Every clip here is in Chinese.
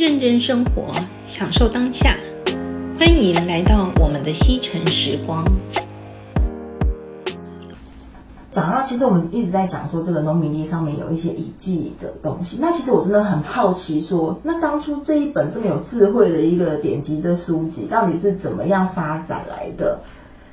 认真生活，享受当下。欢迎来到我们的西城时光。讲到，其实我们一直在讲说，这个农民历上面有一些遗迹的东西。那其实我真的很好奇，说那当初这一本这么有智慧的一个典籍的书籍，到底是怎么样发展来的？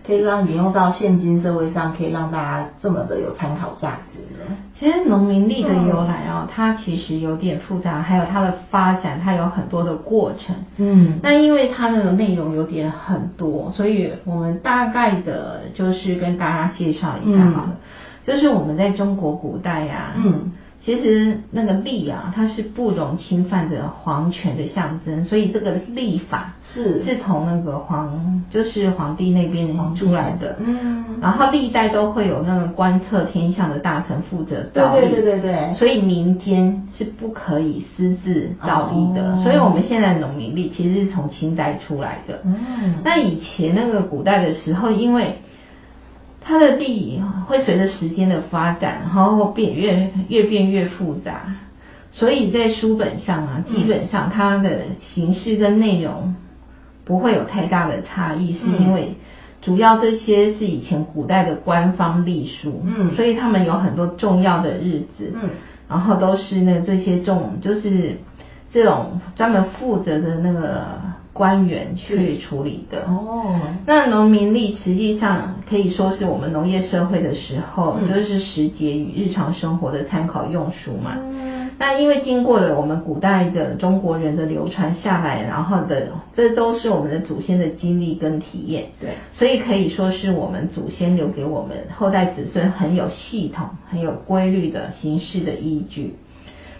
可以让引用到现今社会上，可以让大家这么的有参考价值呢？其实农民历的由来啊、哦，它其实有点复杂，还有它的发展，它有很多的过程。嗯，那因为它的内容有点很多，所以我们大概的就是跟大家介绍一下好了。嗯、就是我们在中国古代呀、啊，嗯。其实那个历啊，它是不容侵犯的皇权的象征，所以这个历法是是从那个皇，就是皇帝那边出来的。嗯，然后历代都会有那个观测天象的大臣负责造历。对对对对。所以民间是不可以私自造历的。哦、所以我们现在农民历其实是从清代出来的。嗯。那以前那个古代的时候，因为它的地会随着时间的发展，然后变越越变越复杂，所以在书本上啊，基本上它的形式跟内容不会有太大的差异，是因为主要这些是以前古代的官方历书，嗯，所以他们有很多重要的日子，嗯，然后都是那这些重就是这种专门负责的那个。官员去处理的哦，那农民力实际上可以说是我们农业社会的时候，嗯、就是时节与日常生活的参考用书嘛。嗯、那因为经过了我们古代的中国人的流传下来，然后的这都是我们的祖先的经历跟体验，对，所以可以说是我们祖先留给我们后代子孙很有系统、很有规律的形式的依据。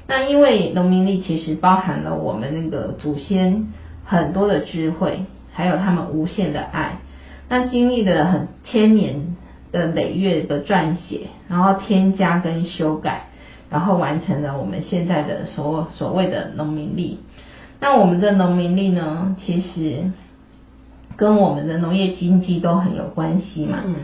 那因为农民历其实包含了我们那个祖先。很多的智慧，还有他们无限的爱，那经历了很千年的累月的撰写，然后添加跟修改，然后完成了我们现在的所所谓的农民历。那我们的农民历呢，其实跟我们的农业经济都很有关系嘛。嗯。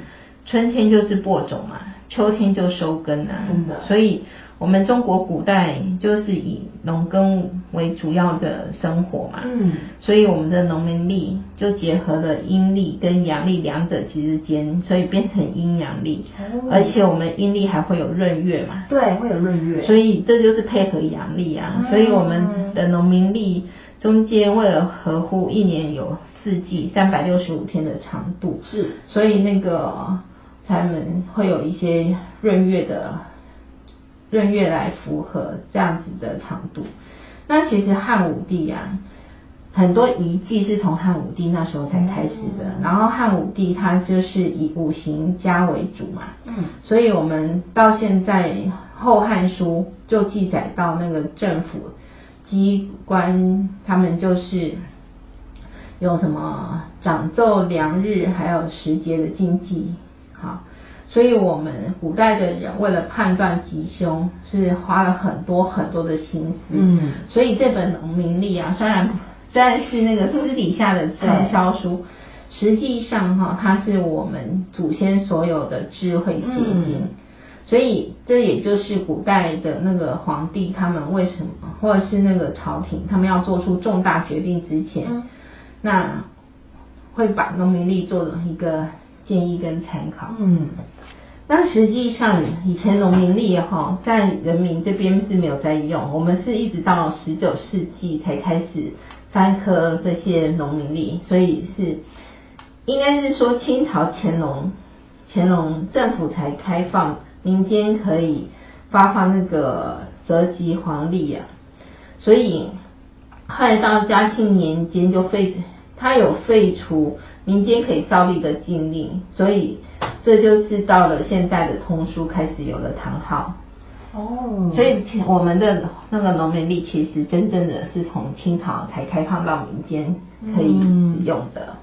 春天就是播种嘛，秋天就收根啊。真的。所以。我们中国古代就是以农耕为主要的生活嘛，嗯，所以我们的农民历就结合了阴历跟阳历两者之间，所以变成阴阳历，哦、而且我们阴历还会有闰月嘛，对，会有闰月，所以这就是配合阳历啊，嗯、所以我们的农民历中间为了合乎一年有四季三百六十五天的长度，是，所以那个才能会有一些闰月的。闰月来符合这样子的长度，那其实汉武帝呀、啊，很多遗迹是从汉武帝那时候才开始的。嗯、然后汉武帝他就是以五行家为主嘛，嗯，所以我们到现在《后汉书》就记载到那个政府机关，他们就是有什么长奏良日，还有时节的禁忌，好。所以，我们古代的人为了判断吉凶，是花了很多很多的心思。嗯，所以这本农民历啊，虽然虽然是那个私底下的畅 销书，对实际上哈，它是我们祖先所有的智慧结晶。嗯、所以，这也就是古代的那个皇帝他们为什么，或者是那个朝廷他们要做出重大决定之前，嗯、那会把农民历做一个建议跟参考。嗯。那实际上，以前农民历哈，在人民这边是没有在用，我们是一直到十九世纪才开始翻科这些农民历，所以是应该是说清朝乾隆，乾隆政府才开放民间可以发放那个折吉黄历啊，所以后来到嘉庆年间就废，他有废除民间可以造历的禁令，所以。这就是到了现代的通书开始有了唐号，哦，所以前我们的那个农民历其实真正的是从清朝才开放到民间可以使用的。嗯。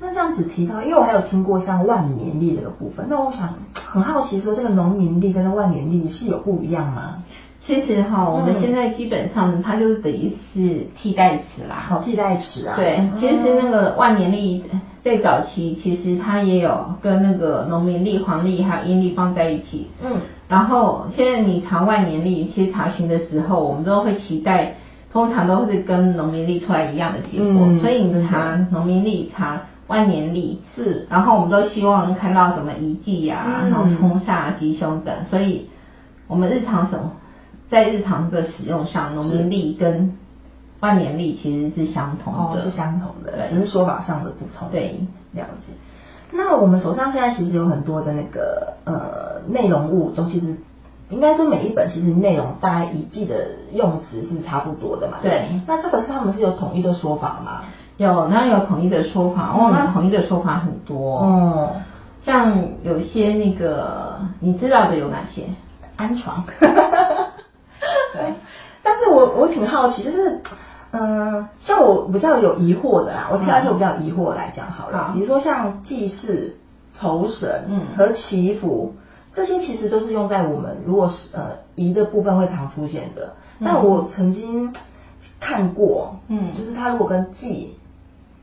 那这样子提到，因为我还有听过像万年历这个部分，那我想很好奇说，这个农民历跟万年历是有不一样吗？其实哈，我们现在基本上它就是等于是替代词啦。好，替代词啊。对，其实那个万年历在早期其实它也有跟那个农民历、黄历还有阴历放在一起。嗯。然后现在你查万年历，其实查询的时候，我们都会期待通常都是跟农民历出来一样的结果，嗯、所以你查农民历查万年历是，然后我们都希望看到什么遗迹呀，然后冲煞吉凶等，所以我们日常什么在日常的使用上，农民历跟万年历其实是相同的，哦、是相同的，只是说法上的不同。对，了解。那我们手上现在其实有很多的那个呃内容物，都其实应该说每一本其实内容大概一季的用词是差不多的嘛。对。那这个是他们是有统一的说法吗？有，那有统一的说法哦。那统一的说法很多哦。像有些那个你知道的有哪些？安床。对。但是我我挺好奇，就是。嗯，像我比较有疑惑的啦，我挑一些我比较疑惑来讲好了。比如说像祭祀、酬神，嗯，和祈福，这些其实都是用在我们如果是呃仪的部分会常出现的。但我曾经看过，嗯，就是他如果跟祭，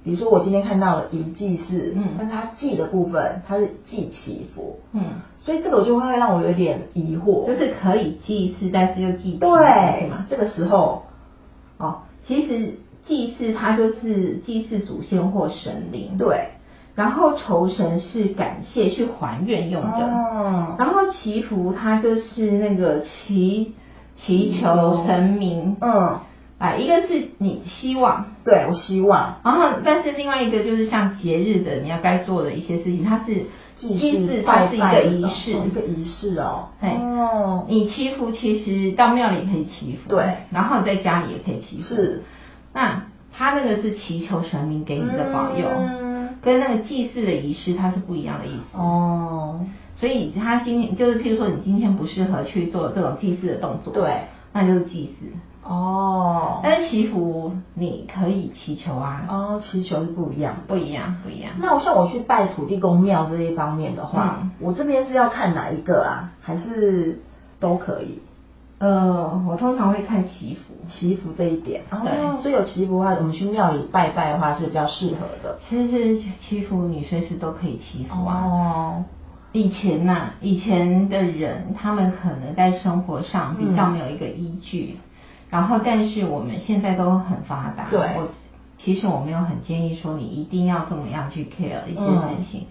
比如说我今天看到了一祭祀，嗯，但是他祭的部分它是祭祈福，嗯，所以这个我就会让我有点疑惑，就是可以祭祀，但是又祭祈，对吗？这个时候，哦。其实祭祀它就是祭祀祖先或神灵，对。然后酬神是感谢去还愿用的，哦。然后祈福它就是那个祈祈求神明，嗯，啊，一个是你希望，对我希望。然后但是另外一个就是像节日的你要该做的一些事情，它是祭祀，它是一个仪式，一个仪式哦。哦，你祈福其实到庙里可以祈福，对，然后你在家里也可以祈福。是，那他那个是祈求神明给你的保佑，嗯，跟那个祭祀的仪式它是不一样的意思。哦，所以他今天就是譬如说你今天不适合去做这种祭祀的动作，对，那就是祭祀。哦，但是祈福你可以祈求啊。哦，祈求是不一样，不一样，不一样。那我像我去拜土地公庙这一方面的话，嗯、我这边是要看哪一个啊？还是都可以？呃，我通常会看祈福，祈福这一点。对，哦、所以有祈福的话，我们去庙里拜拜的话是比较适合的。其实祈福你随时都可以祈福啊。哦。以前呐、啊，以前的人他们可能在生活上比较没有一个依据。嗯然后，但是我们现在都很发达。对。我其实我没有很建议说你一定要这么样去 care 一些事情。嗯、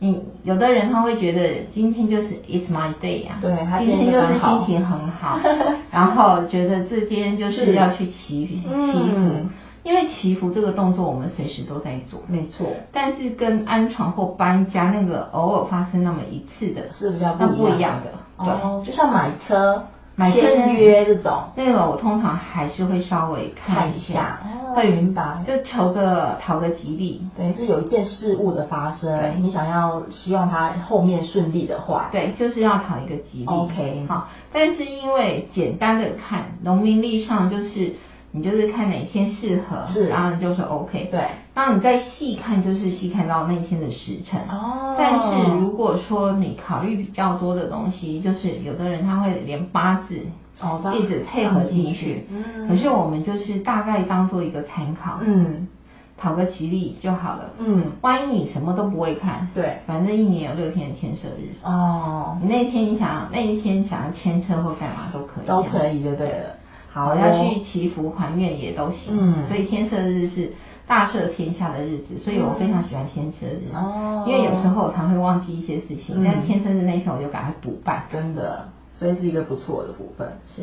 你有的人他会觉得今天就是 It's my day 啊。对。他今天就是心情很好。然后觉得这间就是要去祈祈福，嗯、因为祈福这个动作我们随时都在做。没错。但是跟安床或搬家那个偶尔发生那么一次的，是比较不一样的。对。哦，就像买车。签约这种，那个我通常还是会稍微看一下，会明白，就求个讨个吉利，等于是有一件事物的发生，对。你想要希望它后面顺利的话，对，就是要讨一个吉利。OK，好，但是因为简单的看农民历上就是。你就是看哪一天适合，是，然后你就说 OK。对，当你再细看，就是细看到那一天的时辰。哦。但是如果说你考虑比较多的东西，就是有的人他会连八字哦一直配合进去。嗯。可是我们就是大概当做一个参考。嗯。讨个吉利就好了。嗯。万一你什么都不会看，对，反正一年有六天的天赦日。哦。你那天你想那一天想要牵车或干嘛都可以。都可以就对了。好，要去祈福还愿也都行。嗯，所以天赦日是大赦天下的日子，所以我非常喜欢天赦日。哦，因为有时候我常会忘记一些事情，但是天赦日那一天我就赶快补办。真的，所以是一个不错的部分。是。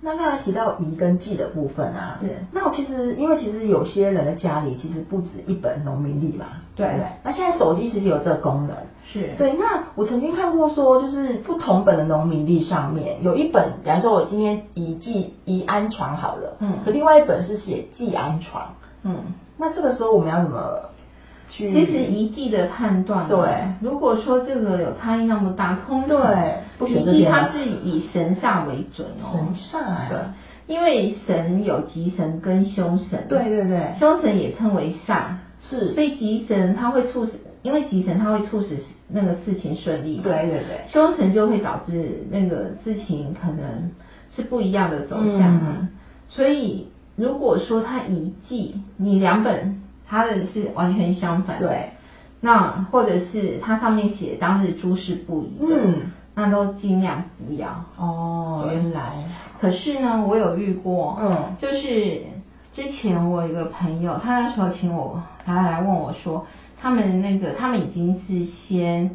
那刚才提到仪跟祭的部分啊，是。那我其实因为其实有些人的家里其实不止一本农民历嘛，对不对？那现在手机其实有这个功能，是对。那我曾经看过说，就是不同本的农民历上面有一本，比方说我今天仪祭仪安床好了，嗯，可另外一本是写祭安床，嗯，那这个时候我们要怎么？其实遗祭的判断，对，如果说这个有差异那么大，通常仪祭它是以神煞为准哦。神煞，对，因为神有吉神跟凶神，对对对，凶神也称为煞，是，所以吉神它会促使，因为吉神它会促使那个事情顺利，对。对对，修成就会导致那个事情可能是不一样的走向，嗯。所以如果说它仪祭，你两本。他的是完全相反，对，那或者是它上面写当日诸事不宜，嗯，那都尽量不要。哦，原来。可是呢，我有遇过，嗯，就是之前我有一个朋友，他那时候请我，他来问我说，他们那个他们已经是先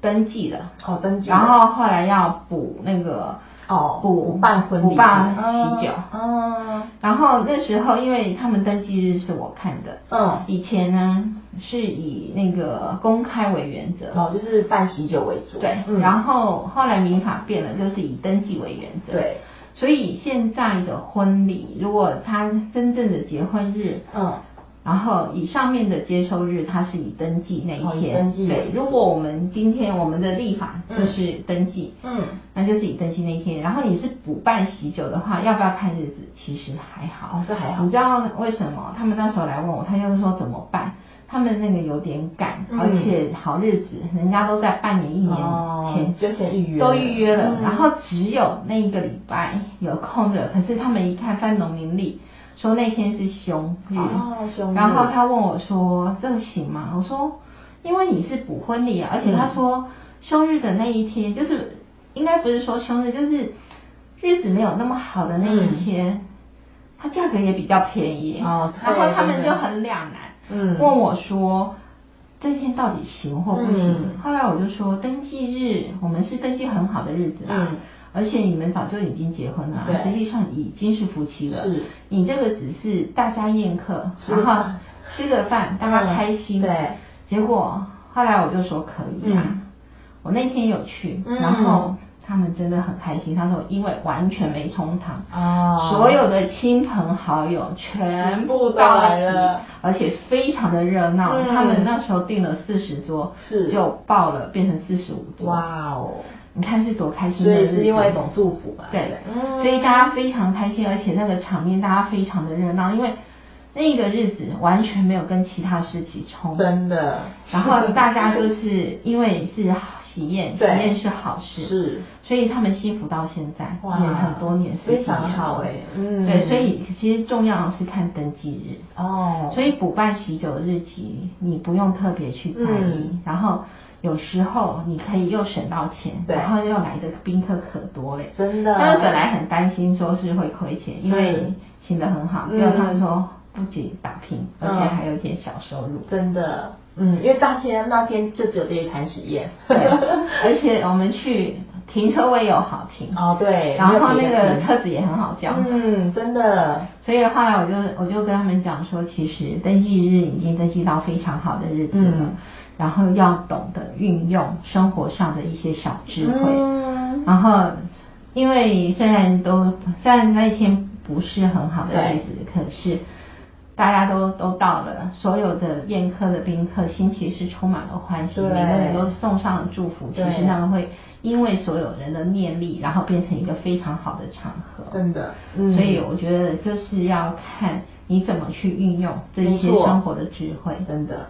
登记了，哦，登记，然后后来要补那个。哦，补办婚礼，补办喜酒，嗯，然后那时候因为他们登记日是我看的，嗯，以前呢是以那个公开为原则，哦，就是办喜酒为主，对，嗯、然后后来民法变了，就是以登记为原则，对，所以现在的婚礼，如果他真正的结婚日，嗯。然后以上面的接收日，它是以登记那一天。登记。对，如果我们今天我们的立法就是登记，嗯，那就是以登记那一天。然后你是补办喜酒的话，要不要看日子？其实还好。哦，这还好。你知道为什么？他们那时候来问我，他就是说怎么办？他们那个有点赶，而且好日子，人家都在半年、一年前就先预约，都预约了。然后只有那一个礼拜有空的，可是他们一看翻农民历。说那天是凶日，哦、休日，然后他问我说：“这个行吗？”我说：“因为你是补婚礼啊，而且他说凶日的那一天，就是应该不是说凶日，就是日子没有那么好的那一天，嗯、它价格也比较便宜。哦，然后他们就很两难，嗯，问我说这一天到底行或不行？嗯、后来我就说登记日，我们是登记很好的日子啊。嗯而且你们早就已经结婚了，实际上已经是夫妻了。是，你这个只是大家宴客，然后吃个饭，大家开心。对。结果后来我就说可以啊，我那天有去，然后他们真的很开心。他说因为完全没冲堂，哦，所有的亲朋好友全部到齐了，而且非常的热闹。他们那时候订了四十桌，是就爆了，变成四十五桌。哇哦！你看是多开心的，所以是另外一种祝福吧？对，嗯、所以大家非常开心，而且那个场面大家非常的热闹，因为那个日子完全没有跟其他事情冲，真的。然后大家就是因为是喜宴，喜宴是好事，是，所以他们幸福到现在也很多年，十几年，非常好哎，嗯，对，所以其实重要的是看登记日哦，所以补办喜酒的日期你不用特别去在意，嗯、然后。有时候你可以又省到钱，然后又来的宾客可多嘞，真的。他们本来很担心说是会亏钱，因为请得很好，结果他们说不仅打拼，而且还有一点小收入。真的，嗯，因为当天那天就只有这一盘实验，对，而且我们去停车位又好停。哦，对，然后那个车子也很好叫，嗯，真的。所以后来我就我就跟他们讲说，其实登记日已经登记到非常好的日子了。然后要懂得运用生活上的一些小智慧，嗯、然后因为虽然都虽然那一天不是很好的日子，可是大家都都到了，所有的宴客的宾客心情是充满了欢喜，每个人都送上了祝福。其实那个会因为所有人的念力，然后变成一个非常好的场合。真的，嗯、所以我觉得就是要看你怎么去运用这些生活的智慧。真的。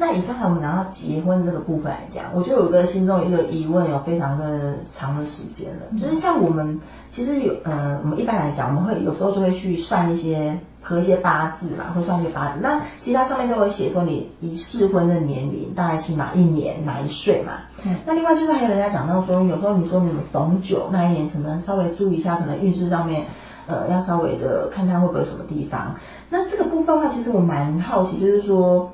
那以刚才我们拿到结婚这个部分来讲，我就有一个心中一个疑问，有非常的长的时间了。就是像我们其实有呃，我们一般来讲，我们会有时候就会去算一些合一些八字嘛，会算一些八字。那其实它上面都会写说你已适婚的年龄大概是哪一年哪一岁嘛。嗯。那另外就是还有人家讲到说，有时候你说你们逢九那一年，可能稍微注意一下，可能运势上面呃要稍微的看看会不会有什么地方。那这个部分的话，其实我蛮好奇，就是说。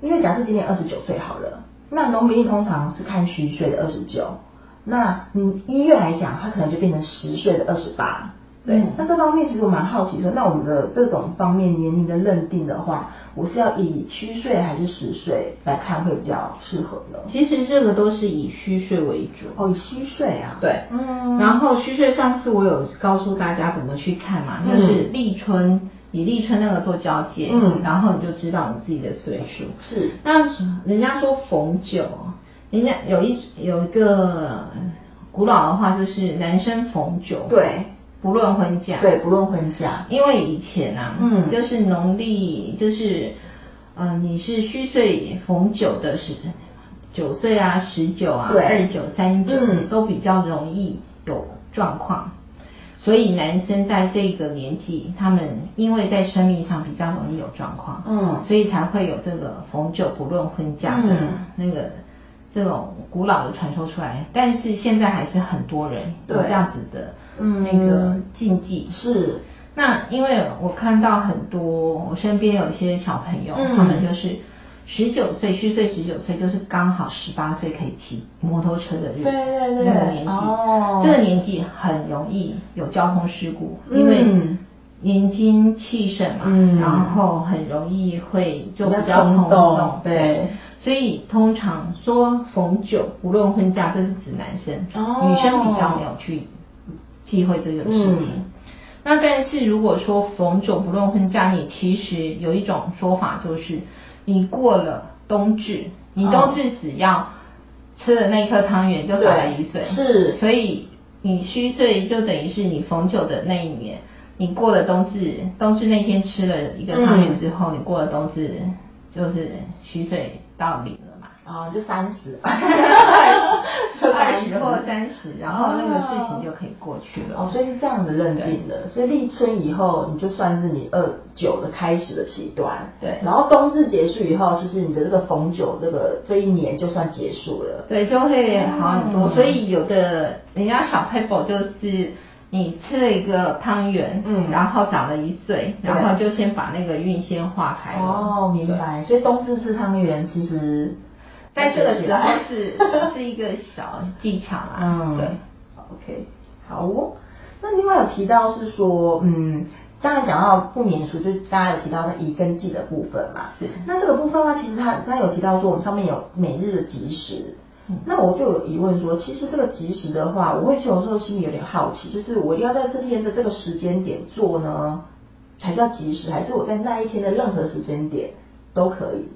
因为假设今年二十九岁好了，那农民通常是看虚岁的二十九，那嗯一月来讲，它可能就变成十岁的二十八。对，嗯、那这方面其实我蛮好奇说，那我们的这种方面年龄的认定的话，我是要以虚岁还是实岁来看会比较适合呢？其实这个都是以虚岁为主。哦，以虚岁啊。对，嗯。然后虚岁上次我有告诉大家怎么去看嘛，就是立春。嗯以立春那个做交界，嗯，然后你就知道你自己的岁数。是，那人家说逢九，人家有一有一个古老的话，就是男生逢九，对，不论婚嫁，对，不论婚嫁。因为以前啊，嗯，就是农历，就是，呃，你是虚岁逢九的是九岁啊，十九啊，二十九、三十九，都比较容易有状况。所以男生在这个年纪，他们因为在生命上比较容易有状况，嗯，所以才会有这个逢九不论婚嫁的那个这种古老的传说出来，但是现在还是很多人有这样子的那个禁忌。嗯、是，那因为我看到很多，我身边有一些小朋友，嗯、他们就是十九岁虚岁，十九岁就是刚好十八岁可以骑摩托车的日子，对对对，那个年纪，哦、这个年纪很容易有交通事故，因为年轻气盛嘛，嗯、然后很容易会就比较冲动，对。对所以通常说逢九不论婚嫁，这是指男生，哦、女生比较没有去忌讳这个事情。嗯、那但是如果说逢九不论婚嫁，你其实有一种说法就是，你过了冬至，你冬至只要吃了那颗汤圆就少了一岁，是。所以你虚岁就等于是你逢九的那一年，你过了冬至，冬至那天吃了一个汤圆之后，嗯、你过了冬至就是虚岁。到零了嘛？哦，就三十，二十或三十，然后那个事情就可以过去了。哦，所以是这样子认定的。所以立春以后，你就算是你二九的开始的起端。对。然后冬至结束以后，其实你的这个逢九这个这一年就算结束了。对，就会好很多。嗯、所以有的人家小 paper 就是。你吃了一个汤圆，嗯，然后长了一岁，然后就先把那个运先化开了。哦，明白。所以冬至吃汤圆，其实在这个时候 是是一个小技巧啦。嗯，对。OK，好哦。那另外有提到是说，嗯，刚才讲到不免俗，就大家有提到的宜跟记的部分嘛。是。那这个部分呢，其实他他有提到说，我们上面有每日的吉时。那我就有疑问说，其实这个及时的话，我会有时候心里有点好奇，就是我要在这天的这个时间点做呢，才叫及时，还是我在那一天的任何时间点都可以？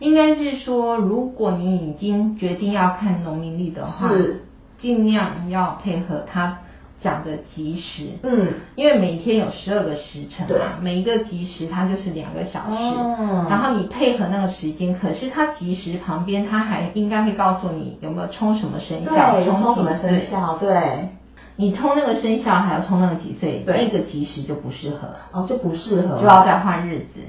应该是说，如果你已经决定要看农民历的话，是。尽量要配合他。讲的吉时，嗯，因为每天有十二个时辰嘛，每一个吉时它就是两个小时，哦、然后你配合那个时间，可是它吉时旁边它还应该会告诉你有没有冲什么生肖，对冲什么生肖，对，你冲那个生肖还要冲那个几岁，对。那个吉时就不适合，哦，就不适合，就要再换日子，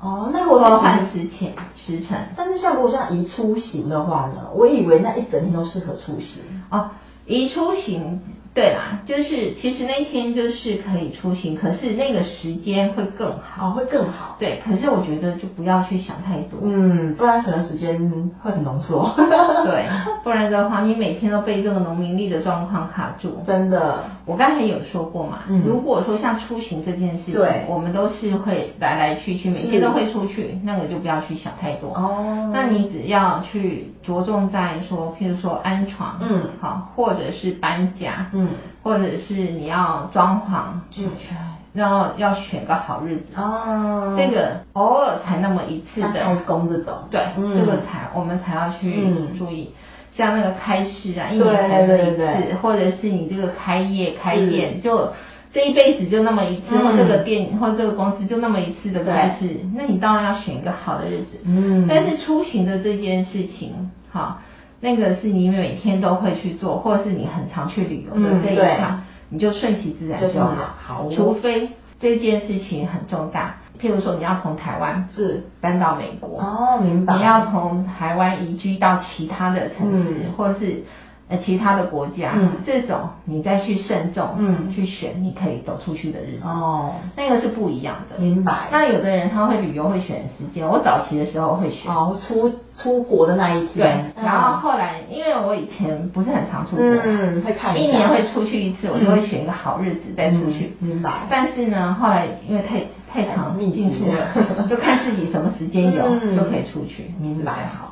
哦，那如果说换时辰时辰，但是像如果像宜出行的话呢，我以为那一整天都适合出行，哦，宜出行。对啦，就是其实那一天就是可以出行，可是那个时间会更好，哦，会更好。对，可是我觉得就不要去想太多，嗯，不然可能时间会很浓缩。对，不然的话，你每天都被这个农民力的状况卡住。真的，我刚才有说过嘛，嗯，如果说像出行这件事情，我们都是会来来去去，每天都会出去，那个就不要去想太多。哦，那你只要去着重在说，譬如说安床，嗯，好，或者是搬家，嗯。嗯，或者是你要装潢，就选，然后要选个好日子。哦。这个偶尔才那么一次的。开工这种，对，这个才我们才要去注意。像那个开市啊，一年才那一次，或者是你这个开业开店，就这一辈子就那么一次，或这个店或这个公司就那么一次的开市，那你当然要选一个好的日子。嗯，但是出行的这件事情，哈。那个是你每天都会去做，或者是你很常去旅游的这一趟，嗯、你就顺其自然就好。好，除非这件事情很重大，譬如说你要从台湾是搬到美国哦，明白？你要从台湾移居到其他的城市，嗯、或者是。呃，其他的国家，嗯，这种你再去慎重，嗯，去选你可以走出去的日子，哦，那个是不一样的，明白。那有的人他会旅游，会选时间，我早期的时候会选，哦，出出国的那一天，对。然后后来，因为我以前不是很常出国，嗯，会看一下，一年会出去一次，我就会选一个好日子再出去，明白。但是呢，后来因为太太长进出了，就看自己什么时间有就可以出去，明白。好。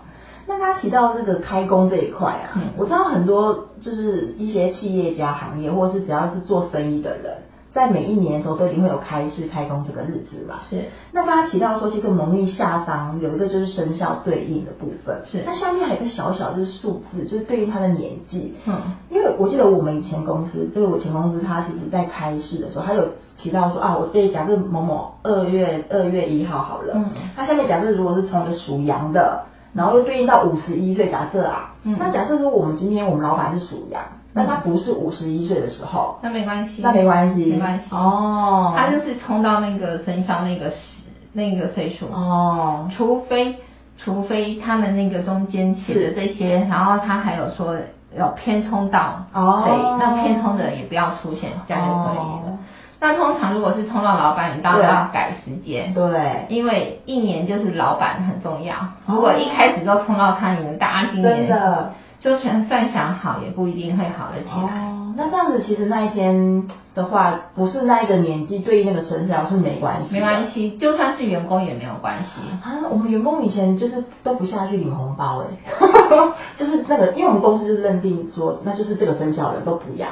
那他提到那个开工这一块啊，嗯、我知道很多就是一些企业家行业，或者是只要是做生意的人，在每一年的时候都一定会有开市开工这个日子嘛。是。那刚才提到说，其实农历下方有一个就是生肖对应的部分。是。那下面还有一个小小就是数字，就是对应他的年纪。嗯。因为我记得我们以前公司，这个我前公司，他其实在开市的时候，他有提到说啊，我这假设某某二月二月一号好了。嗯。他下面假设如果是从一个属羊的。然后又对应到五十一岁，假设啊，嗯、那假设说我们今天我们老板是属羊，但他不是五十一岁的时候，那没关系，那没关系，没关系。哦，他就是冲到那个生肖那个时那个岁数。哦，除非除非他们那个中间写的这些，然后他还有说要偏冲到谁，哦、那偏冲的也不要出现，这样就可以了。哦、那通常如果是冲到老板，你当然要改时间，对，因为一年就是老板很重要。如果一开始就冲到他，你们大家今年真的就全算想好，也不一定会好得起来。哦，那这样子其实那一天。的话，不是那一个年纪对应那个生肖是没关系，没关系，就算是员工也没有关系啊。我们员工以前就是都不下去领红包哎，就是那个，因为我们公司就认定说，那就是这个生肖人都不要，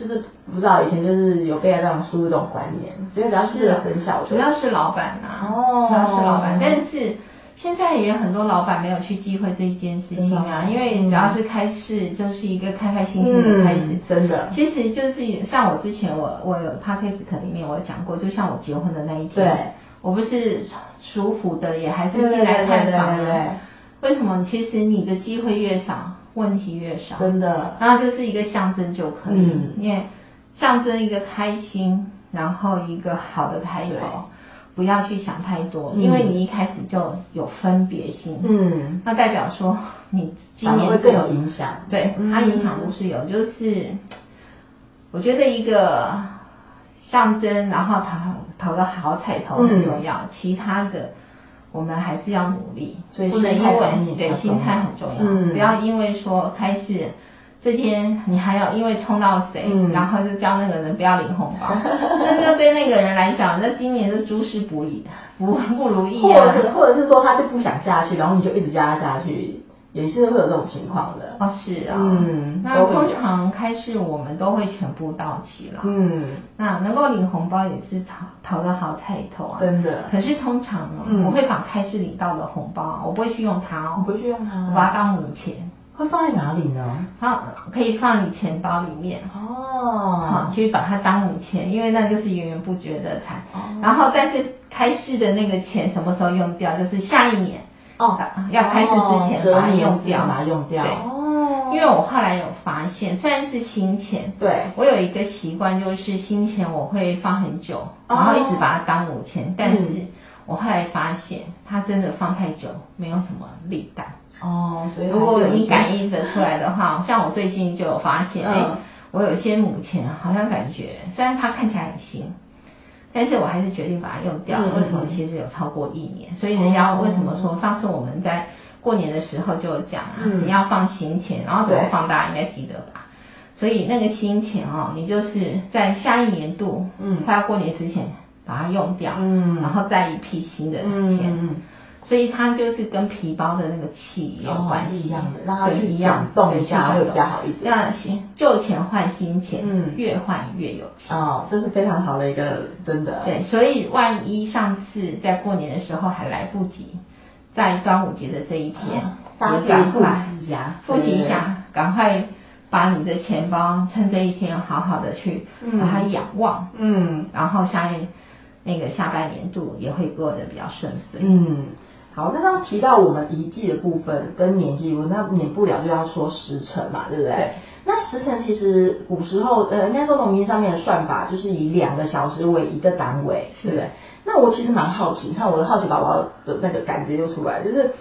就是不知道以前就是有被这样输入这种观念，所以只要是这个生肖，主要是老板呐、啊，哦，主要是老板，但是。现在也有很多老板没有去忌讳这一件事情啊，因为只要是开市，就是一个开开心心的开始。嗯、真的，其实就是像我之前我我有 podcast 里面我有讲过，就像我结婚的那一天，对我不是属虎的，也还是进来看房的。为什么？其实你的机会越少，问题越少。真的。然后就是一个象征就可以，嗯、因为象征一个开心，然后一个好的开头。不要去想太多，因为你一开始就有分别心，嗯，那代表说 你今年会更有影响，对，它影响都是有，就是我觉得一个象征，然后讨讨个好彩头很重要，其他的我们还是要努力，所以不能因为对心态很重要，不要因为说开始。这天你还要因为冲到谁，嗯、然后就叫那个人不要领红包，那那对那个人来讲，那今年是诸事不利，不不如意啊。或者是或者是说他就不想下去，然后你就一直叫他下去，也是会有这种情况的。哦，是啊。嗯。那通常开市我们都会全部到齐了。嗯。那能够领红包也是讨讨个好彩头啊。真的。可是通常呢，嗯、我会把开市领到的红包，我不会去用它哦。不会去用它。我把它当母钱。会放在哪里呢？好可以放你钱包里面哦，好，去把它当母钱，因为那就是源源不绝的财。哦、然后，但是开市的那个钱什么时候用掉？就是下一年哦，要开始之前把它用掉，把它用掉。对。哦，因为我后来有发现，虽然是新钱，对，我有一个习惯，就是新钱我会放很久，然后一直把它当母钱，哦、但是我后来发现，它真的放太久，没有什么力道。哦，所以如果你感应得出来的话，像我最近就有发现，哎、嗯，我有些母钱好像感觉，虽然它看起来很新，但是我还是决定把它用掉。为什么？其实有超过一年，所以人家为什么说上次我们在过年的时候就讲啊，嗯、你要放新钱，然后怎么放大家应该记得吧？所以那个新钱哦，你就是在下一年度，嗯，快要过年之前把它用掉，嗯，然后再一批新的钱。所以它就是跟皮包的那个气有关系，一样的，让它去转动一下会比较好一点。那新旧钱换新钱，嗯，越换越有钱。哦，这是非常好的一个，真的。对，所以万一上次在过年的时候还来不及，在端午节的这一天，大家复习一下，复习一下，赶快把你的钱包趁这一天好好的去把它养旺，嗯，然后下一那个下半年度也会过得比较顺遂，嗯。好，那刚刚提到我们遗迹的部分跟年纪，那免不了就要说时辰嘛，对不对？对。那时辰其实古时候，呃，应该说农民上面的算法就是以两个小时为一个单位，是对不对？那我其实蛮好奇，你看我的好奇宝宝的那个感觉就出来，就是。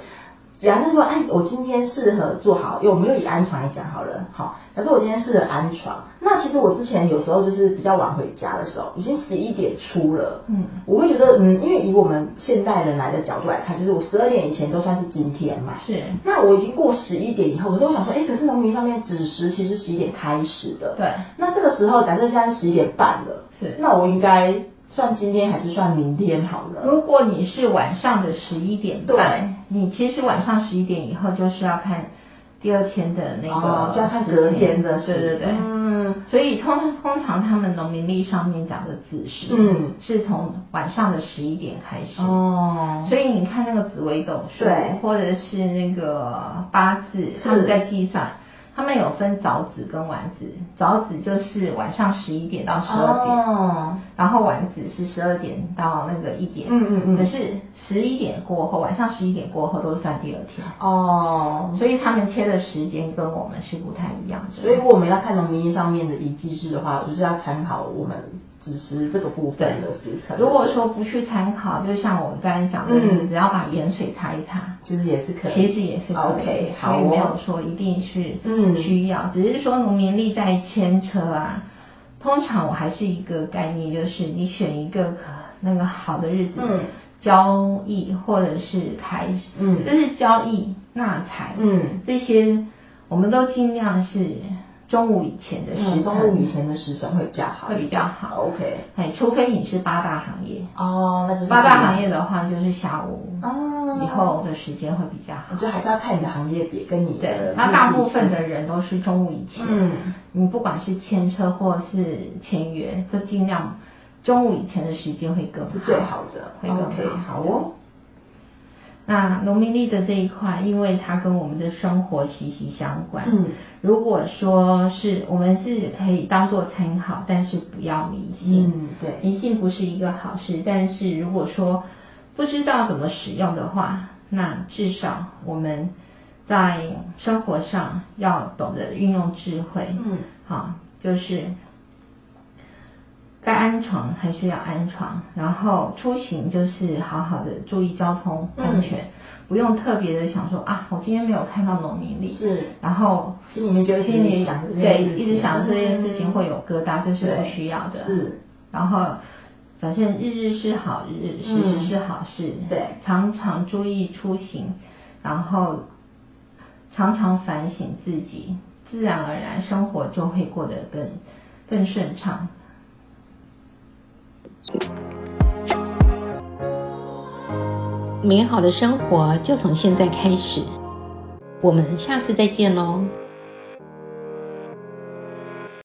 假设说，哎，我今天适合做好，因为我没有以安床来讲好了，好。假设我今天适合安床，那其实我之前有时候就是比较晚回家的时候，已经十一点出了，嗯，我会觉得，嗯，因为以我们现代人来的角度来看，就是我十二点以前都算是今天嘛，是。那我已经过十一点以后，可是我想说，哎，可是农民上面子时其实十一点开始的，对。那这个时候，假设现在十一点半了，是。那我应该。算今天还是算明天好了？如果你是晚上的十一点半，对。你其实晚上十一点以后就是要看第二天的那个、哦，就要看隔天的，对对对，嗯，所以通通常他们农民历上面讲的子时，嗯，是从晚上的十一点开始，哦，所以你看那个紫微斗数，对，或者是那个八字，他们在计算。他们有分早子跟晚子，早子就是晚上十一点到十二点，哦，然后晚子是十二点到那个一点，嗯嗯嗯，可是十一点过后，晚上十一点过后都是算第二天，哦，所以他们切的时间跟我们是不太一样的。所以如果我们要看农民历上面的一季制的话，就是要参考我们。只是这个部分的时辰。如果说不去参考，就像我刚才讲的，嗯、只要把盐水擦一擦，其实也是可以。其实也是可以。OK，好、没有说一定是需要，嗯、只是说农民历在牵车啊。通常我还是一个概念，就是你选一个那个好的日子，嗯、交易或者是开始，嗯，就是交易纳财，嗯，这些我们都尽量是。中午以前的时辰，中午以前的时辰会比较好，会比较好。OK，哎，除非你是八大行业哦，那就是八大行业的话，就是下午哦以后的时间会比较好。我觉得还是要看你的行业别跟你的。对，那大部分的人都是中午以前。嗯，你不管是签车或是签约，都尽量中午以前的时间会更好，是最好的，会更好。Okay, 好哦。那农民历的这一块，因为它跟我们的生活息息相关。嗯，如果说是我们是可以当做参考，但是不要迷信。嗯，对，迷信不是一个好事。但是如果说不知道怎么使用的话，那至少我们在生活上要懂得运用智慧。嗯，好，就是。该安床还是要安床，然后出行就是好好的注意交通安全，嗯、不用特别的想说啊，我今天没有看到农民历，是，然后心里面就心里想对，一直想着这件事情会有疙瘩，这、嗯、是不需要的。是，然后反正日日是好日，时时是好事。对、嗯，常常注意出行，然后常常反省自己，自然而然生活就会过得更更顺畅。美好的生活就从现在开始，我们下次再见喽。